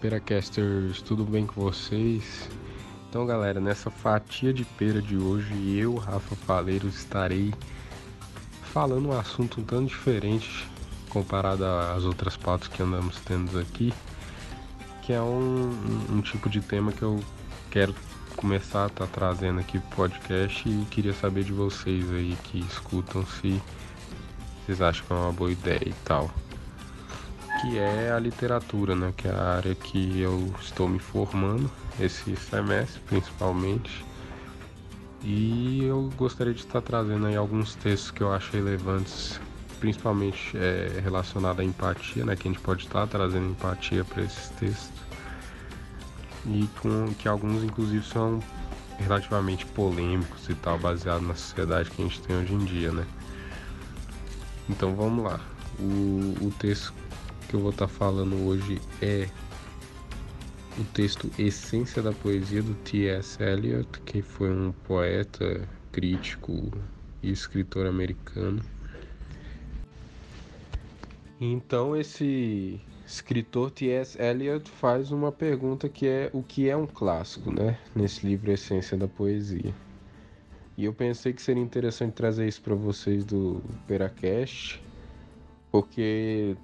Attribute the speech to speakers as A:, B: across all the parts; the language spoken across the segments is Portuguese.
A: Peracasters, tudo bem com vocês? Então, galera, nessa fatia de pera de hoje, eu, Rafa Faleiros, estarei falando um assunto um tanto diferente comparado às outras pautas que andamos tendo aqui, que é um, um tipo de tema que eu quero começar a estar tá trazendo aqui pro podcast e queria saber de vocês aí que escutam se vocês acham que é uma boa ideia e tal que é a literatura, né? Que é a área que eu estou me formando esse semestre, principalmente. E eu gostaria de estar trazendo aí alguns textos que eu acho relevantes, principalmente é, relacionado à empatia, né? Que a gente pode estar trazendo empatia para esses textos. E com que alguns inclusive são relativamente polêmicos e tal, baseado na sociedade que a gente tem hoje em dia, né? Então vamos lá. O, o texto que eu vou estar tá falando hoje é o texto Essência da Poesia do T.S. Eliot, que foi um poeta, crítico e escritor americano. Então esse escritor T.S. Eliot faz uma pergunta que é o que é um clássico, né? Nesse livro Essência da Poesia. E eu pensei que seria interessante trazer isso para vocês do Peracast, porque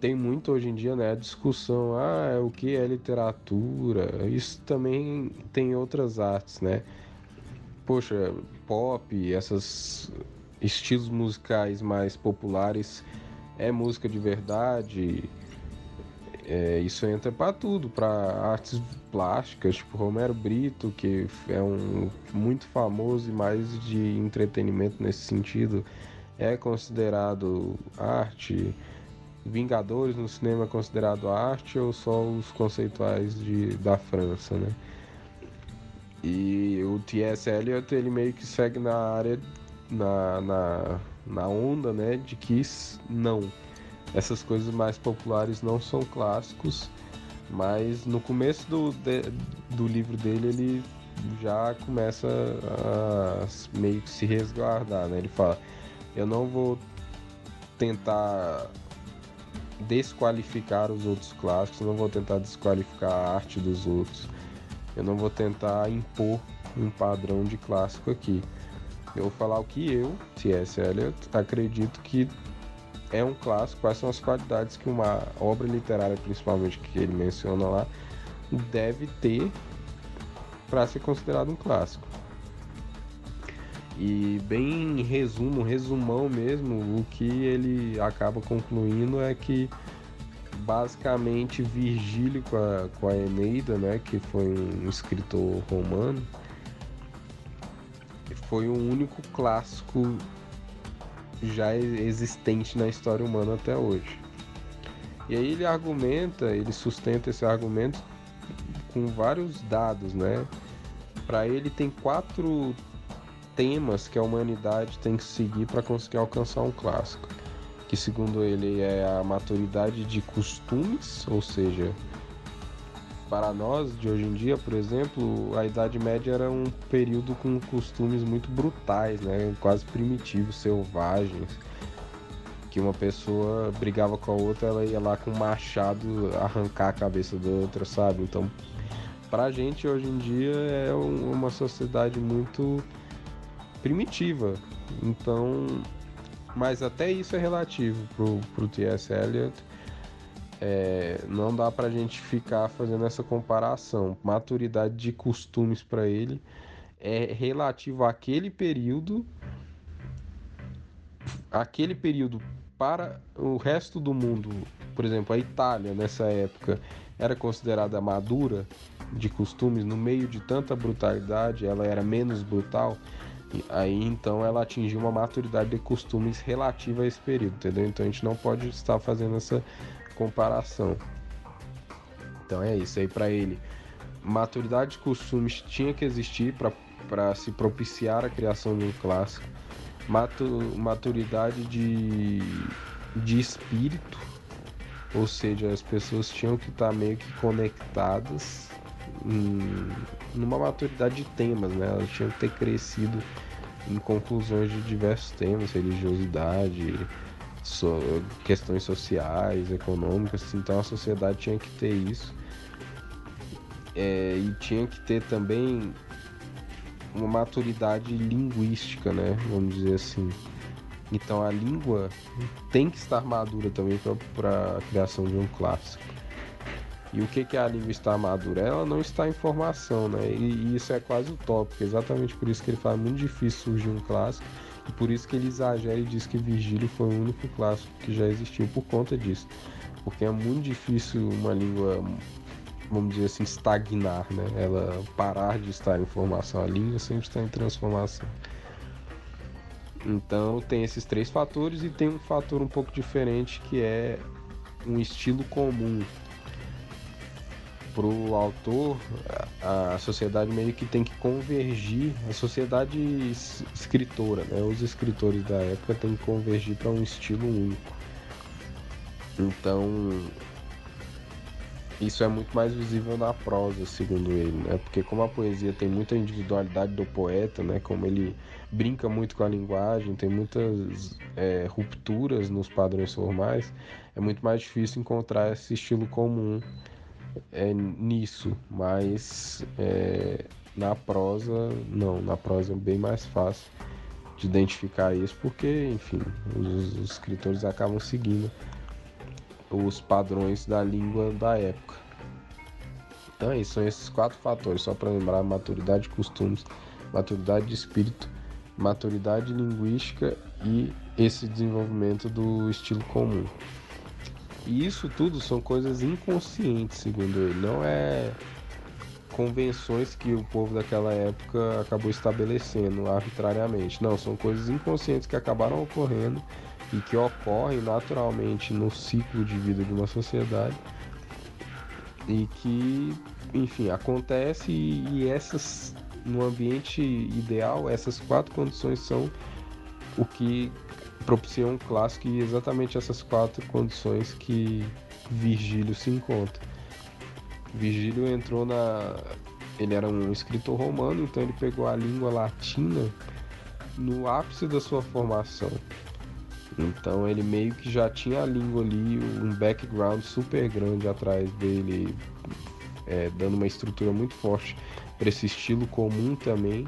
A: tem muito hoje em dia, né, a discussão, ah, o que é literatura? Isso também tem outras artes, né? Poxa, pop, esses estilos musicais mais populares é música de verdade. É, isso entra para tudo, para artes plásticas, tipo Romero Brito, que é um muito famoso e mais de entretenimento nesse sentido, é considerado arte. Vingadores no cinema é considerado arte ou só os conceituais de, da França, né? E o T.S. Eliot, ele meio que segue na área, na, na, na onda, né, de que não, essas coisas mais populares não são clássicos, mas no começo do, de, do livro dele ele já começa a meio que se resguardar, né? Ele fala, eu não vou tentar desqualificar os outros clássicos, não vou tentar desqualificar a arte dos outros. Eu não vou tentar impor um padrão de clássico aqui. Eu vou falar o que eu, T.S. Eliot, acredito que é um clássico, quais são as qualidades que uma obra literária, principalmente que ele menciona lá, deve ter para ser considerado um clássico. E bem em resumo, resumão mesmo, o que ele acaba concluindo é que basicamente Virgílio com a, com a Eneida, né, que foi um escritor romano, foi o único clássico já existente na história humana até hoje. E aí ele argumenta, ele sustenta esse argumento com vários dados, né? Para ele tem quatro temas que a humanidade tem que seguir para conseguir alcançar um clássico. Que, segundo ele, é a maturidade de costumes, ou seja, para nós de hoje em dia, por exemplo, a Idade Média era um período com costumes muito brutais, né? quase primitivos, selvagens. Que uma pessoa brigava com a outra, ela ia lá com um machado arrancar a cabeça da outra, sabe? Então, pra gente hoje em dia é uma sociedade muito primitiva. Então, mas até isso é relativo pro, pro T.S. Eliot. É, não dá pra gente ficar fazendo essa comparação. Maturidade de costumes para ele é relativo àquele período, aquele período para o resto do mundo. Por exemplo, a Itália nessa época era considerada madura de costumes no meio de tanta brutalidade, ela era menos brutal. Aí então ela atingiu uma maturidade de costumes relativa a esse período, entendeu? Então a gente não pode estar fazendo essa comparação. Então é isso aí para ele. Maturidade de costumes tinha que existir para se propiciar a criação de um clássico. Matu, maturidade de, de espírito, ou seja, as pessoas tinham que estar meio que conectadas em, numa maturidade de temas, né? Elas tinham que ter crescido em conclusões de diversos temas, religiosidade, so, questões sociais, econômicas, então a sociedade tinha que ter isso é, e tinha que ter também uma maturidade linguística, né? Vamos dizer assim. Então a língua tem que estar madura também para a criação de um clássico. E o que, que é a língua estar madura? Ela não está em formação, né? E, e isso é quase utópico. Exatamente por isso que ele fala muito difícil surgir um clássico. E por isso que ele exagera e diz que Virgílio foi o único clássico que já existiu por conta disso. Porque é muito difícil uma língua vamos dizer assim, estagnar, né? Ela parar de estar em formação. A língua sempre está em transformação. Então tem esses três fatores e tem um fator um pouco diferente que é um estilo comum. Para o autor, a sociedade meio que tem que convergir, a sociedade escritora, né? os escritores da época têm que convergir para um estilo único. Então, isso é muito mais visível na prosa, segundo ele, né? Porque como a poesia tem muita individualidade do poeta, né? Como ele brinca muito com a linguagem, tem muitas é, rupturas nos padrões formais, é muito mais difícil encontrar esse estilo comum é, nisso. Mas é, na prosa, não. Na prosa é bem mais fácil de identificar isso, porque, enfim, os, os escritores acabam seguindo os padrões da língua da época. Então, é isso, são esses quatro fatores, só para lembrar: maturidade de costumes, maturidade de espírito, maturidade linguística e esse desenvolvimento do estilo comum. E isso tudo são coisas inconscientes, segundo ele, não é convenções que o povo daquela época acabou estabelecendo arbitrariamente. Não, são coisas inconscientes que acabaram ocorrendo e que ocorrem naturalmente no ciclo de vida de uma sociedade e que, enfim, acontece e, essas no ambiente ideal, essas quatro condições são o que propiciam um clássico e exatamente essas quatro condições que Virgílio se encontra. Virgílio entrou na. Ele era um escritor romano, então ele pegou a língua latina no ápice da sua formação. Então ele meio que já tinha a língua ali, um background super grande atrás dele, é, dando uma estrutura muito forte para esse estilo comum também.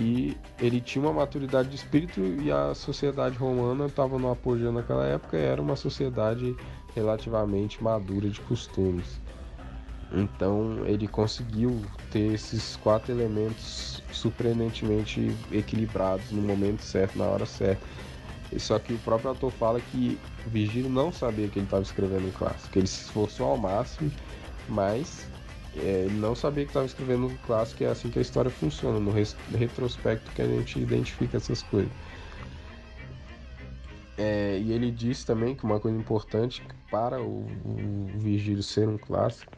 A: E ele tinha uma maturidade de espírito e a sociedade romana estava no apogeu naquela época e era uma sociedade relativamente madura de costumes. Então ele conseguiu ter esses quatro elementos surpreendentemente equilibrados no momento certo, na hora certa. Só que o próprio autor fala que Virgílio não sabia que ele estava escrevendo um clássico. Ele se esforçou ao máximo, mas ele não sabia que estava escrevendo um clássico. É assim que a história funciona, no retrospecto que a gente identifica essas coisas. É, e ele disse também que uma coisa importante para o, o Virgílio ser um clássico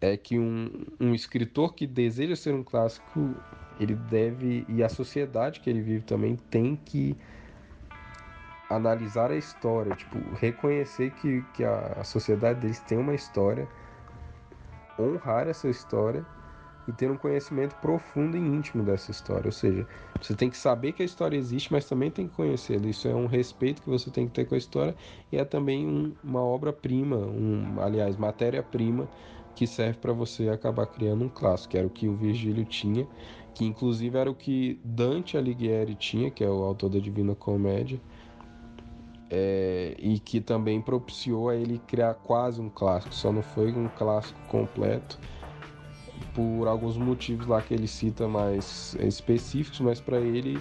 A: é que um, um escritor que deseja ser um clássico, ele deve, e a sociedade que ele vive também tem que analisar a história, tipo, reconhecer que, que a sociedade deles tem uma história, honrar essa história e ter um conhecimento profundo e íntimo dessa história. Ou seja, você tem que saber que a história existe, mas também tem que conhecê-la. Isso é um respeito que você tem que ter com a história e é também um, uma obra-prima, um, aliás, matéria-prima que serve para você acabar criando um clássico, que era o que o Virgílio tinha, que inclusive era o que Dante Alighieri tinha, que é o autor da Divina Comédia é, e que também propiciou a ele criar quase um clássico, só não foi um clássico completo por alguns motivos lá que ele cita mais específicos, mas para ele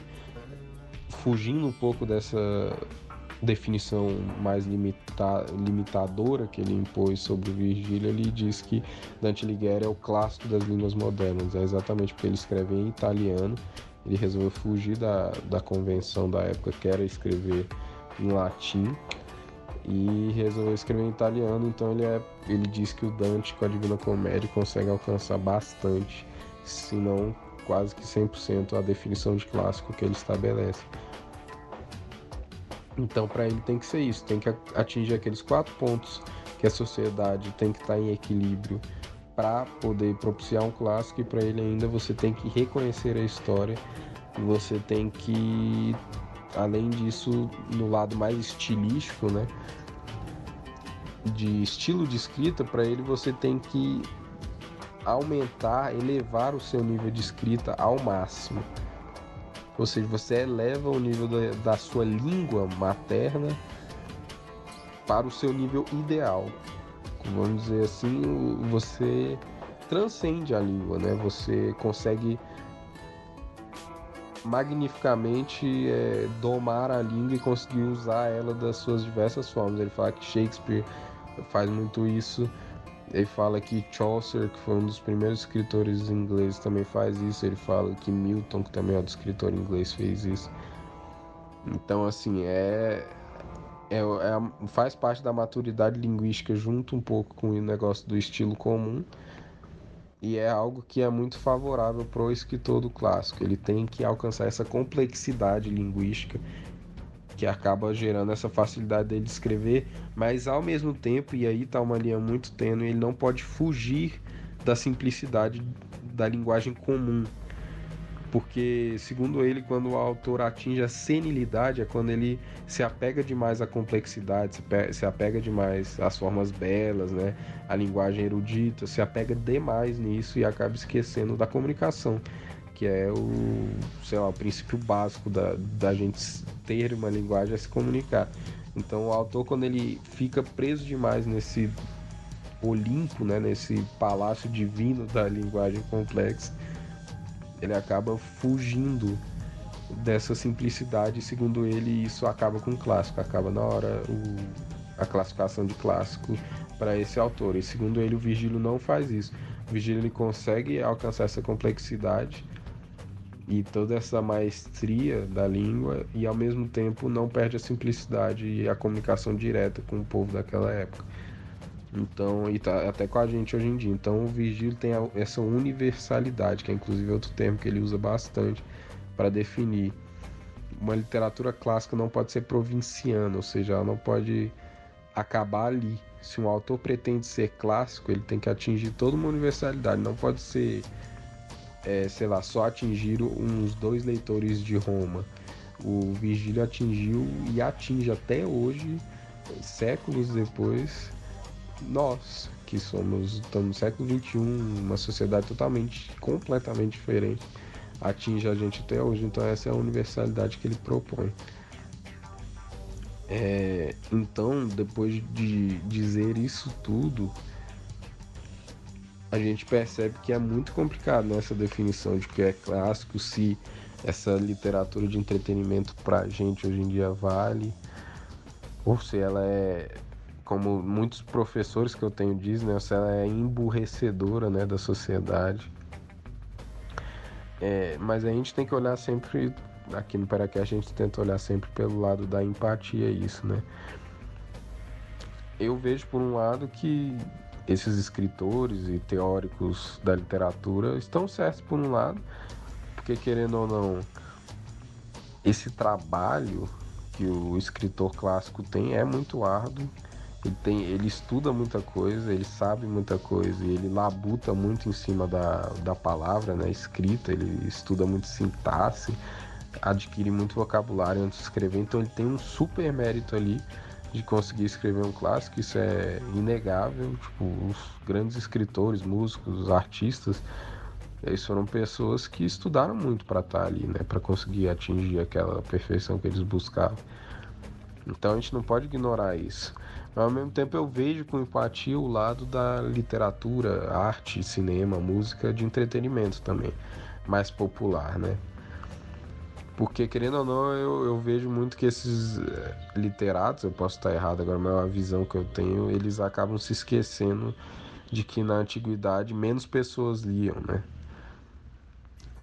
A: fugindo um pouco dessa definição mais limita limitadora que ele impôs sobre Virgílio, ele diz que Dante Alighieri é o clássico das línguas modernas, é exatamente porque ele escreve em italiano, ele resolveu fugir da, da convenção da época que era escrever em latim e resolveu escrever em italiano, então ele, é, ele diz que o Dante com a Divina Comédia consegue alcançar bastante, se não quase que 100% a definição de clássico que ele estabelece. Então, para ele tem que ser isso, tem que atingir aqueles quatro pontos que a sociedade tem que estar tá em equilíbrio para poder propiciar um clássico e para ele ainda você tem que reconhecer a história, você tem que além disso, no lado mais estilístico, né? De estilo de escrita, para ele você tem que aumentar, elevar o seu nível de escrita ao máximo. Ou seja, você eleva o nível da, da sua língua materna para o seu nível ideal. Vamos dizer assim, você transcende a língua, né? Você consegue magnificamente é, domar a língua e conseguir usar ela das suas diversas formas. Ele fala que Shakespeare faz muito isso. Ele fala que Chaucer, que foi um dos primeiros escritores ingleses, também faz isso. Ele fala que Milton, que também é outro escritor inglês, fez isso. Então, assim, é, é, é, faz parte da maturidade linguística junto um pouco com o negócio do estilo comum e é algo que é muito favorável para o escritor do clássico. Ele tem que alcançar essa complexidade linguística que acaba gerando essa facilidade dele de escrever, mas ao mesmo tempo, e aí está uma linha muito tênue, ele não pode fugir da simplicidade da linguagem comum. Porque, segundo ele, quando o autor atinge a senilidade é quando ele se apega demais à complexidade, se apega demais às formas belas, né? à linguagem erudita, se apega demais nisso e acaba esquecendo da comunicação, que é o, sei lá, o princípio básico da, da gente ter uma linguagem é se comunicar. Então, o autor, quando ele fica preso demais nesse Olimpo, né? nesse palácio divino da linguagem complexa, ele acaba fugindo dessa simplicidade. Segundo ele, isso acaba com o clássico, acaba na hora o, a classificação de clássico para esse autor. E segundo ele, o Virgílio não faz isso. O Virgílio ele consegue alcançar essa complexidade e toda essa maestria da língua e ao mesmo tempo não perde a simplicidade e a comunicação direta com o povo daquela época. Então, e tá até com a gente hoje em dia. Então, o Virgílio tem essa universalidade, que é inclusive outro termo que ele usa bastante para definir. Uma literatura clássica não pode ser provinciana, ou seja, ela não pode acabar ali. Se um autor pretende ser clássico, ele tem que atingir toda uma universalidade, não pode ser, é, sei lá, só atingir uns dois leitores de Roma. O Virgílio atingiu e atinge até hoje, séculos depois, nós, que somos, estamos no século XXI, uma sociedade totalmente, completamente diferente, atinge a gente até hoje. Então essa é a universalidade que ele propõe. É, então, depois de dizer isso tudo, a gente percebe que é muito complicado nessa né, definição de que é clássico, se essa literatura de entretenimento pra gente hoje em dia vale, ou se ela é como muitos professores que eu tenho dizem, né, ela é emburrecedora né, da sociedade. É, mas a gente tem que olhar sempre, aqui no Paracast a gente tenta olhar sempre pelo lado da empatia, isso, né? Eu vejo por um lado que esses escritores e teóricos da literatura estão certos por um lado, porque querendo ou não, esse trabalho que o escritor clássico tem é muito árduo ele, tem, ele estuda muita coisa, ele sabe muita coisa e ele labuta muito em cima da, da palavra, né, escrita, ele estuda muito sintaxe, adquire muito vocabulário antes de escrever, então ele tem um super mérito ali de conseguir escrever um clássico, isso é inegável, tipo, os grandes escritores, músicos, artistas, eles foram pessoas que estudaram muito para estar tá ali, né, para conseguir atingir aquela perfeição que eles buscavam. Então a gente não pode ignorar isso. Ao mesmo tempo eu vejo com empatia o lado da literatura, arte, cinema, música de entretenimento também, mais popular, né? Porque, querendo ou não, eu, eu vejo muito que esses eh, literatos, eu posso estar errado agora, mas é uma visão que eu tenho, eles acabam se esquecendo de que na antiguidade menos pessoas liam, né?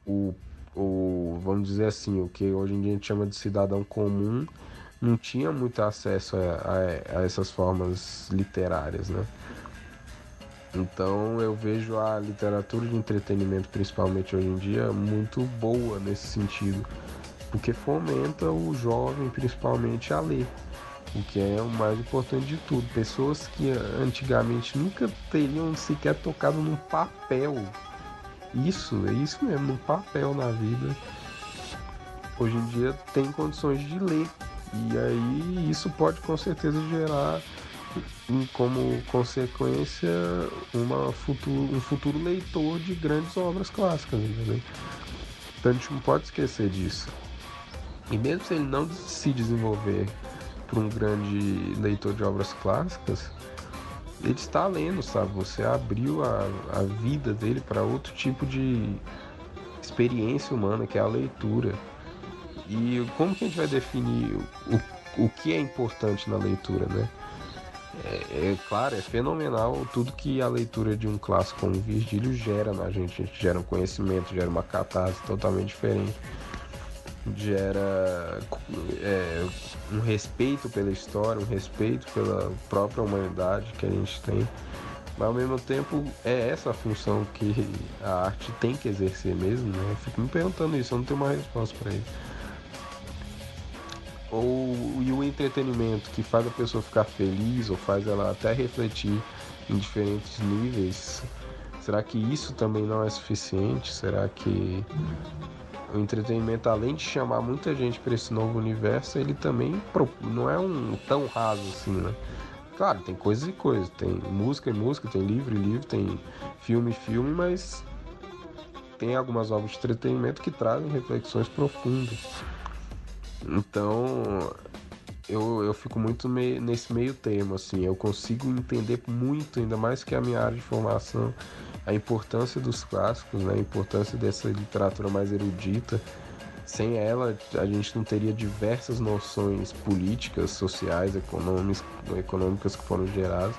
A: O, o, vamos dizer assim, o que hoje em dia a gente chama de cidadão comum não tinha muito acesso a, a, a essas formas literárias, né? Então eu vejo a literatura de entretenimento, principalmente hoje em dia, muito boa nesse sentido, porque fomenta o jovem, principalmente, a ler, o que é o mais importante de tudo. Pessoas que antigamente nunca teriam sequer tocado num papel, isso, é isso mesmo, num papel na vida, hoje em dia tem condições de ler e aí isso pode com certeza gerar como consequência uma futuro, um futuro leitor de grandes obras clássicas, entendeu? Então a gente não pode esquecer disso. E mesmo se ele não se desenvolver para um grande leitor de obras clássicas, ele está lendo, sabe? Você abriu a, a vida dele para outro tipo de experiência humana, que é a leitura. E como que a gente vai definir o, o que é importante na leitura, né? É, é, claro, é fenomenal tudo que a leitura de um clássico como Virgílio gera na gente. A gente gera um conhecimento, gera uma catarse totalmente diferente gera é, um respeito pela história, um respeito pela própria humanidade que a gente tem. Mas ao mesmo tempo é essa a função que a arte tem que exercer mesmo, né? Eu fico me perguntando isso, eu não tenho uma resposta para isso. Ou e o entretenimento que faz a pessoa ficar feliz ou faz ela até refletir em diferentes níveis. Será que isso também não é suficiente? Será que o entretenimento, além de chamar muita gente para esse novo universo, ele também não é um tão raso assim, né? Claro, tem coisas e coisas, tem música e música, tem livro e livro, tem filme e filme, mas tem algumas obras de entretenimento que trazem reflexões profundas. Então, eu, eu fico muito nesse meio termo, assim, eu consigo entender muito, ainda mais que a minha área de formação a importância dos clássicos, né? a importância dessa literatura mais erudita. Sem ela, a gente não teria diversas noções políticas, sociais, econômicas, econômicas que foram geradas.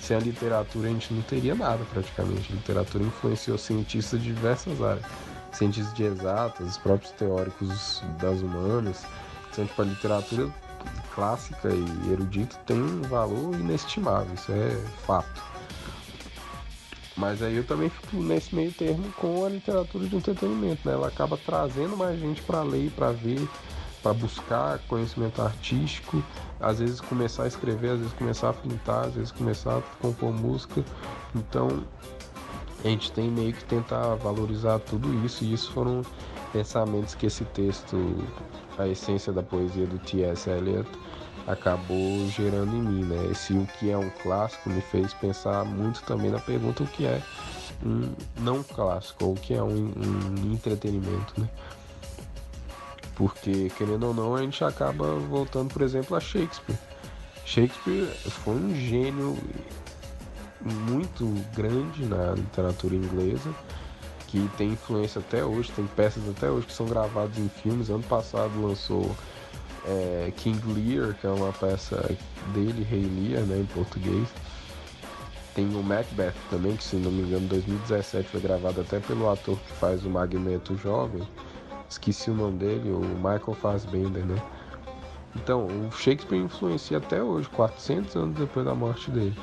A: Sem a literatura, a gente não teria nada praticamente. A literatura influenciou cientistas de diversas áreas, cientistas de exatas, os próprios teóricos das humanas. Então, tipo, a literatura clássica e erudita tem um valor inestimável, isso é fato. Mas aí eu também fico nesse meio termo com a literatura de entretenimento, né? Ela acaba trazendo mais gente para ler, para ver, para buscar conhecimento artístico, às vezes começar a escrever, às vezes começar a pintar, às vezes começar a compor música. Então a gente tem meio que tentar valorizar tudo isso, e isso foram pensamentos que esse texto, a essência da poesia do T.S. Eliot, acabou gerando em mim, né? Esse o que é um clássico me fez pensar muito também na pergunta o que é um não clássico, ou o que é um, um entretenimento, né? Porque, querendo ou não, a gente acaba voltando, por exemplo, a Shakespeare. Shakespeare foi um gênio muito grande na literatura inglesa, que tem influência até hoje, tem peças até hoje que são gravadas em filmes. Ano passado lançou é, King Lear, que é uma peça dele, Rei Lear, né, em português. Tem o Macbeth também, que se não me engano, em 2017 foi gravado até pelo ator que faz o Magneto jovem. Esqueci o nome dele, o Michael Fassbender, né? Então, o Shakespeare influencia até hoje, 400 anos depois da morte dele.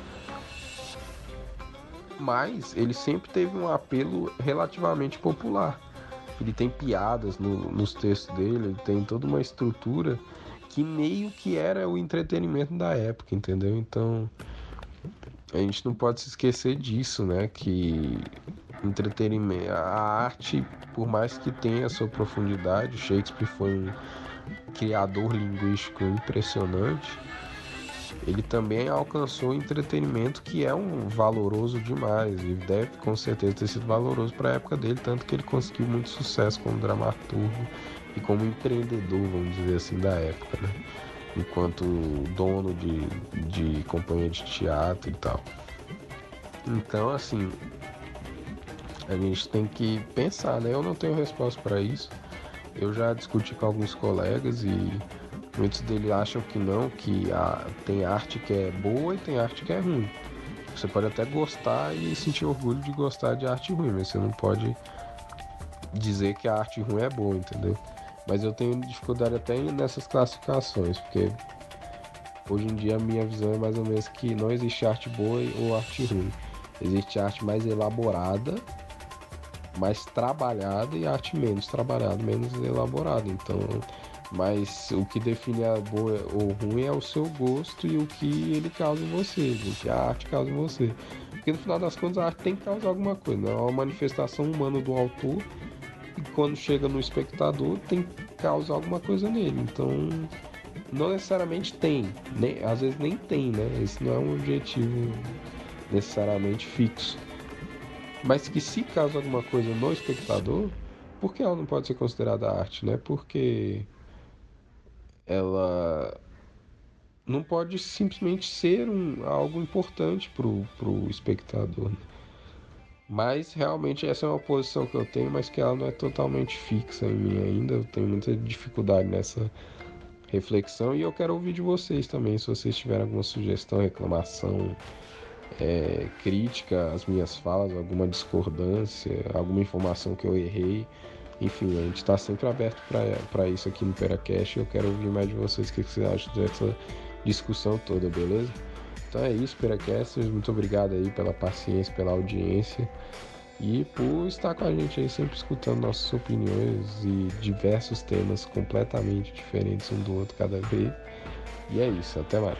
A: Mas ele sempre teve um apelo relativamente popular ele tem piadas no, nos textos dele, ele tem toda uma estrutura que meio que era o entretenimento da época, entendeu? Então a gente não pode se esquecer disso, né? Que entretenimento, a arte, por mais que tenha sua profundidade, Shakespeare foi um criador linguístico impressionante ele também alcançou entretenimento que é um valoroso demais e deve com certeza ter sido valoroso para a época dele, tanto que ele conseguiu muito sucesso como dramaturgo e como empreendedor, vamos dizer assim, da época, né? enquanto dono de, de companhia de teatro e tal. Então, assim, a gente tem que pensar, né? Eu não tenho resposta para isso. Eu já discuti com alguns colegas e Muitos deles acham que não, que a, tem arte que é boa e tem arte que é ruim. Você pode até gostar e sentir orgulho de gostar de arte ruim, mas você não pode dizer que a arte ruim é boa, entendeu? Mas eu tenho dificuldade até nessas classificações, porque hoje em dia a minha visão é mais ou menos que não existe arte boa ou arte ruim. Existe arte mais elaborada, mais trabalhada e arte menos trabalhada, menos elaborada. Então mas o que define a boa ou ruim é o seu gosto e o que ele causa em você, o que a arte causa em você. Porque no final das contas a arte tem que causar alguma coisa, né? é uma manifestação humana do autor e quando chega no espectador tem que causar alguma coisa nele. Então não necessariamente tem, nem, às vezes nem tem, né? Esse não é um objetivo necessariamente fixo. Mas que se causa alguma coisa no espectador, por que ela não pode ser considerada arte, né? Porque ela não pode simplesmente ser um, algo importante para o espectador. Mas realmente essa é uma posição que eu tenho, mas que ela não é totalmente fixa em mim ainda. Eu tenho muita dificuldade nessa reflexão e eu quero ouvir de vocês também, se vocês tiverem alguma sugestão, reclamação, é, crítica às minhas falas, alguma discordância, alguma informação que eu errei. Enfim, a gente está sempre aberto para isso aqui no Peracast. Eu quero ouvir mais de vocês o que vocês acham dessa discussão toda, beleza? Então é isso, Peracasters. Muito obrigado aí pela paciência, pela audiência e por estar com a gente aí sempre escutando nossas opiniões e diversos temas completamente diferentes um do outro cada vez. E é isso, até mais.